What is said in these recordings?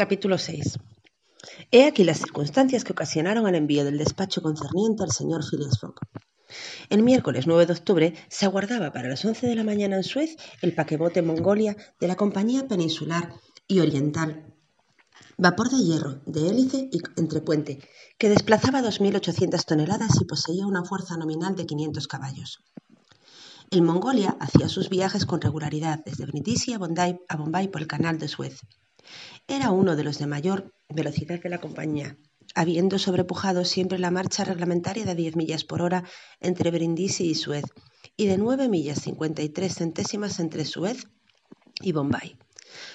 Capítulo 6. He aquí las circunstancias que ocasionaron el envío del despacho concerniente al señor Phileas Fogg. El miércoles 9 de octubre se aguardaba para las 11 de la mañana en Suez el paquebote Mongolia de la Compañía Peninsular y Oriental, vapor de hierro, de hélice y entrepuente, que desplazaba 2.800 toneladas y poseía una fuerza nominal de 500 caballos. El Mongolia hacía sus viajes con regularidad desde Brindisi a Bombay por el canal de Suez. Era uno de los de mayor velocidad de la compañía, habiendo sobrepujado siempre la marcha reglamentaria de 10 millas por hora entre Brindisi y Suez y de 9 millas 53 centésimas entre Suez y Bombay.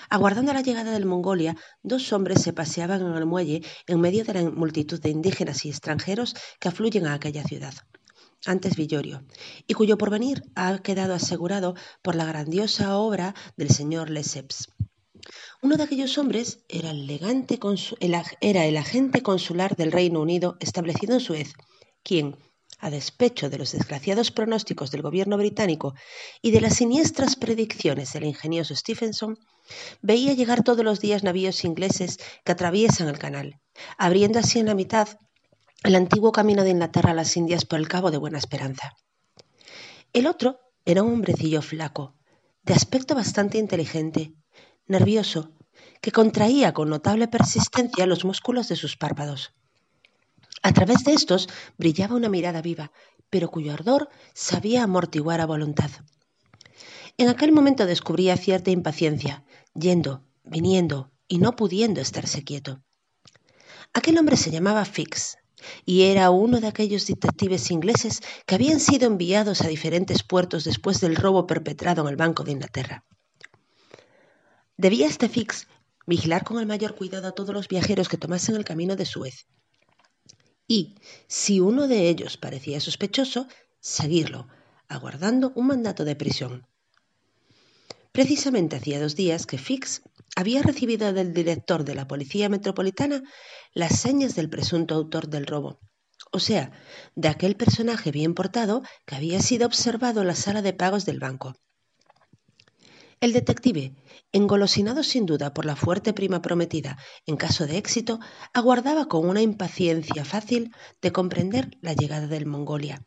Aguardando la llegada del Mongolia, dos hombres se paseaban en el muelle en medio de la multitud de indígenas y extranjeros que afluyen a aquella ciudad. Antes Villorio, y cuyo porvenir ha quedado asegurado por la grandiosa obra del señor Lesseps. Uno de aquellos hombres era el, era el agente consular del Reino Unido establecido en Suez, quien, a despecho de los desgraciados pronósticos del gobierno británico y de las siniestras predicciones del ingenioso Stephenson, veía llegar todos los días navíos ingleses que atraviesan el canal, abriendo así en la mitad el antiguo camino de Inglaterra a las Indias por el Cabo de Buena Esperanza. El otro era un hombrecillo flaco, de aspecto bastante inteligente, nervioso, que contraía con notable persistencia los músculos de sus párpados. A través de estos brillaba una mirada viva, pero cuyo ardor sabía amortiguar a voluntad. En aquel momento descubría cierta impaciencia, yendo, viniendo y no pudiendo estarse quieto. Aquel hombre se llamaba Fix, y era uno de aquellos detectives ingleses que habían sido enviados a diferentes puertos después del robo perpetrado en el Banco de Inglaterra. Debía este Fix vigilar con el mayor cuidado a todos los viajeros que tomasen el camino de Suez. Y, si uno de ellos parecía sospechoso, seguirlo, aguardando un mandato de prisión. Precisamente hacía dos días que Fix había recibido del director de la Policía Metropolitana las señas del presunto autor del robo, o sea, de aquel personaje bien portado que había sido observado en la sala de pagos del banco. El detective, engolosinado sin duda por la fuerte prima prometida en caso de éxito, aguardaba con una impaciencia fácil de comprender la llegada del Mongolia.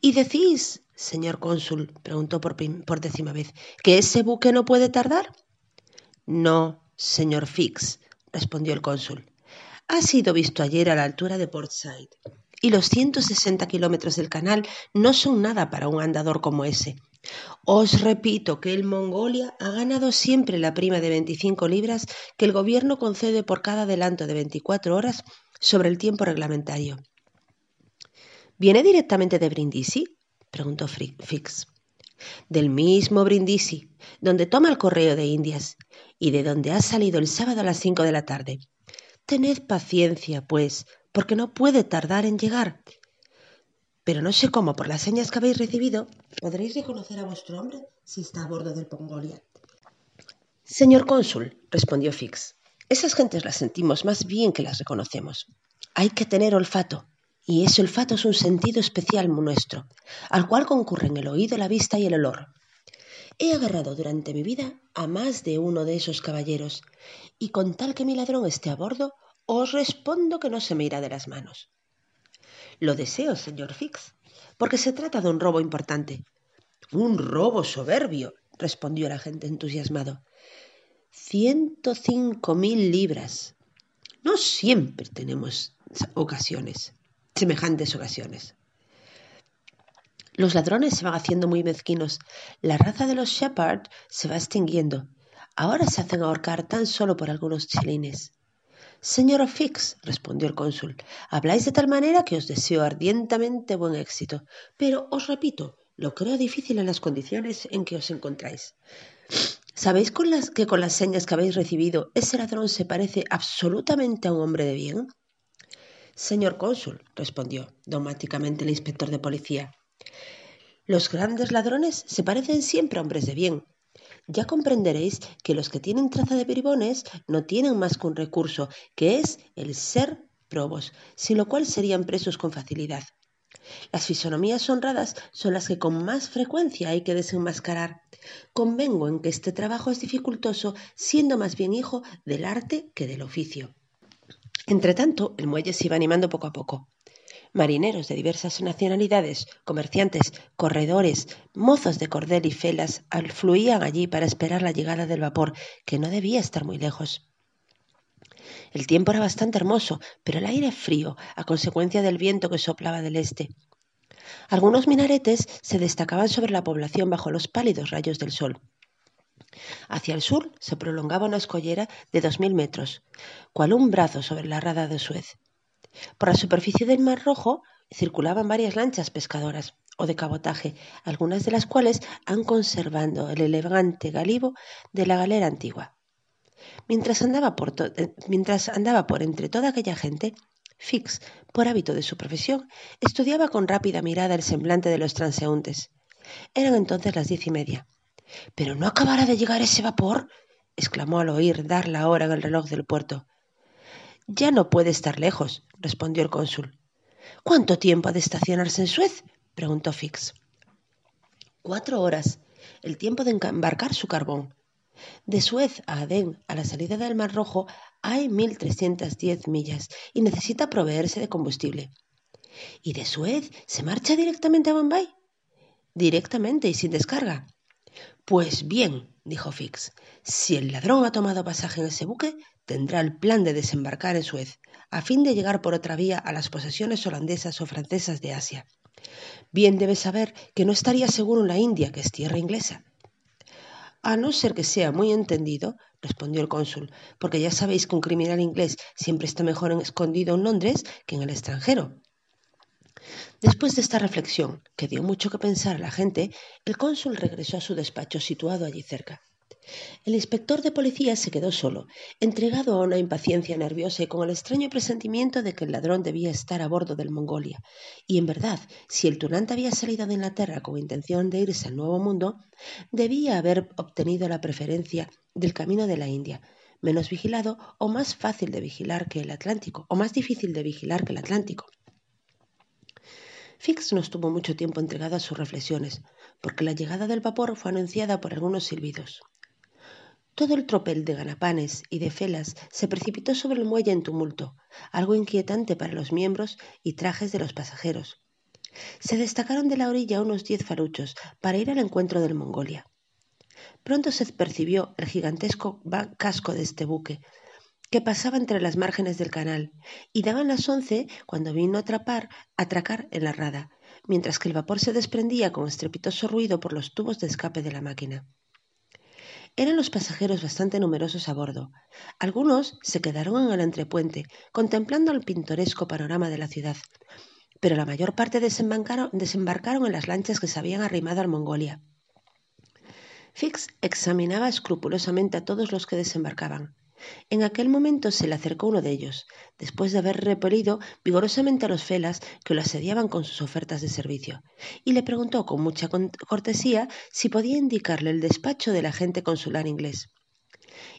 ¿Y decís, señor cónsul, preguntó por, por décima vez, que ese buque no puede tardar? No, señor Fix, respondió el cónsul. Ha sido visto ayer a la altura de Portside, y los 160 kilómetros del canal no son nada para un andador como ese, os repito que el Mongolia ha ganado siempre la prima de 25 libras que el gobierno concede por cada adelanto de 24 horas sobre el tiempo reglamentario. ¿Viene directamente de Brindisi? preguntó Fix. Del mismo Brindisi, donde toma el correo de Indias y de donde ha salido el sábado a las cinco de la tarde. Tened paciencia, pues, porque no puede tardar en llegar pero no sé cómo, por las señas que habéis recibido, podréis reconocer a vuestro hombre si está a bordo del Pongolia. Señor cónsul, respondió Fix, esas gentes las sentimos más bien que las reconocemos. Hay que tener olfato, y ese olfato es un sentido especial nuestro, al cual concurren el oído, la vista y el olor. He agarrado durante mi vida a más de uno de esos caballeros, y con tal que mi ladrón esté a bordo, os respondo que no se me irá de las manos. Lo deseo, señor Fix, porque se trata de un robo importante. Un robo soberbio, respondió el agente entusiasmado. Ciento cinco mil libras. No siempre tenemos ocasiones, semejantes ocasiones. Los ladrones se van haciendo muy mezquinos. La raza de los Shepherd se va extinguiendo. Ahora se hacen ahorcar tan solo por algunos chelines. Señor Fix, respondió el cónsul, habláis de tal manera que os deseo ardientemente buen éxito. Pero os repito, lo creo difícil en las condiciones en que os encontráis. ¿Sabéis con las, que con las señas que habéis recibido ese ladrón se parece absolutamente a un hombre de bien? Señor cónsul, respondió dogmáticamente el inspector de policía, los grandes ladrones se parecen siempre a hombres de bien, ya comprenderéis que los que tienen traza de bribones no tienen más que un recurso, que es el ser probos, sin lo cual serían presos con facilidad. Las fisonomías honradas son las que con más frecuencia hay que desenmascarar. Convengo en que este trabajo es dificultoso, siendo más bien hijo del arte que del oficio. Entretanto, el muelle se iba animando poco a poco. Marineros de diversas nacionalidades, comerciantes, corredores, mozos de cordel y felas afluían allí para esperar la llegada del vapor, que no debía estar muy lejos. El tiempo era bastante hermoso, pero el aire frío, a consecuencia del viento que soplaba del este. Algunos minaretes se destacaban sobre la población bajo los pálidos rayos del sol. Hacia el sur se prolongaba una escollera de dos mil metros, cual un brazo sobre la rada de Suez. Por la superficie del Mar Rojo circulaban varias lanchas pescadoras o de cabotaje, algunas de las cuales han conservado el elegante galibo de la galera antigua. Mientras andaba por, eh, mientras andaba por entre toda aquella gente, Fix, por hábito de su profesión, estudiaba con rápida mirada el semblante de los transeúntes. Eran entonces las diez y media. ¿Pero no acabará de llegar ese vapor? exclamó al oír dar la hora en el reloj del puerto. Ya no puede estar lejos, respondió el cónsul. ¿Cuánto tiempo ha de estacionarse en Suez? preguntó Fix. Cuatro horas, el tiempo de embarcar su carbón. De Suez a Adén, a la salida del Mar Rojo, hay 1.310 millas y necesita proveerse de combustible. ¿Y de Suez se marcha directamente a Bombay? Directamente y sin descarga. Pues bien, dijo Fix, si el ladrón ha tomado pasaje en ese buque, tendrá el plan de desembarcar en Suez, a fin de llegar por otra vía a las posesiones holandesas o francesas de Asia. Bien debe saber que no estaría seguro en la India, que es tierra inglesa. A no ser que sea muy entendido, respondió el cónsul, porque ya sabéis que un criminal inglés siempre está mejor escondido en Londres que en el extranjero. Después de esta reflexión, que dio mucho que pensar a la gente, el cónsul regresó a su despacho situado allí cerca. El inspector de policía se quedó solo, entregado a una impaciencia nerviosa y con el extraño presentimiento de que el ladrón debía estar a bordo del Mongolia. Y en verdad, si el tunante había salido de Inglaterra con intención de irse al Nuevo Mundo, debía haber obtenido la preferencia del camino de la India, menos vigilado o más fácil de vigilar que el Atlántico, o más difícil de vigilar que el Atlántico. Fix no estuvo mucho tiempo entregado a sus reflexiones, porque la llegada del vapor fue anunciada por algunos silbidos. Todo el tropel de ganapanes y de felas se precipitó sobre el muelle en tumulto, algo inquietante para los miembros y trajes de los pasajeros. Se destacaron de la orilla unos diez faruchos para ir al encuentro del Mongolia. Pronto se percibió el gigantesco casco de este buque, que pasaba entre las márgenes del canal, y daban las once cuando vino a atrapar, atracar en la rada, mientras que el vapor se desprendía con estrepitoso ruido por los tubos de escape de la máquina. Eran los pasajeros bastante numerosos a bordo. Algunos se quedaron en el entrepuente, contemplando el pintoresco panorama de la ciudad, pero la mayor parte desembarcaron, desembarcaron en las lanchas que se habían arrimado al Mongolia. Fix examinaba escrupulosamente a todos los que desembarcaban. En aquel momento se le acercó uno de ellos, después de haber repelido vigorosamente a los felas que lo asediaban con sus ofertas de servicio, y le preguntó con mucha cortesía si podía indicarle el despacho del agente consular inglés.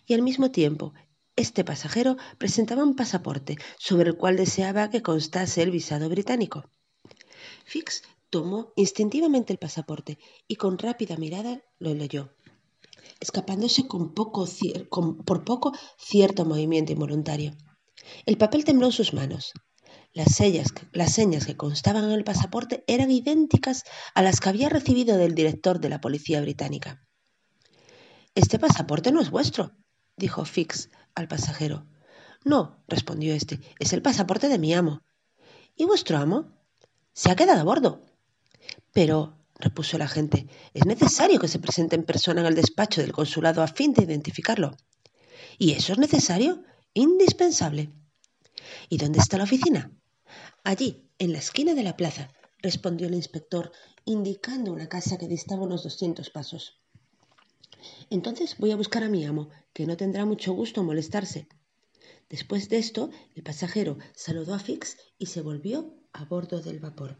Y al mismo tiempo, este pasajero presentaba un pasaporte sobre el cual deseaba que constase el visado británico. Fix tomó instintivamente el pasaporte y con rápida mirada lo leyó escapándose por poco cierto movimiento involuntario. El papel tembló en sus manos. Las, las señas que constaban en el pasaporte eran idénticas a las que había recibido del director de la policía británica. Este pasaporte no es vuestro, dijo Fix al pasajero. No, respondió éste, es el pasaporte de mi amo. ¿Y vuestro amo? Se ha quedado a bordo. Pero repuso el agente, es necesario que se presente en persona en el despacho del consulado a fin de identificarlo. ¿Y eso es necesario? Indispensable. ¿Y dónde está la oficina? Allí, en la esquina de la plaza, respondió el inspector, indicando una casa que distaba unos doscientos pasos. Entonces voy a buscar a mi amo, que no tendrá mucho gusto molestarse. Después de esto, el pasajero saludó a Fix y se volvió a bordo del vapor.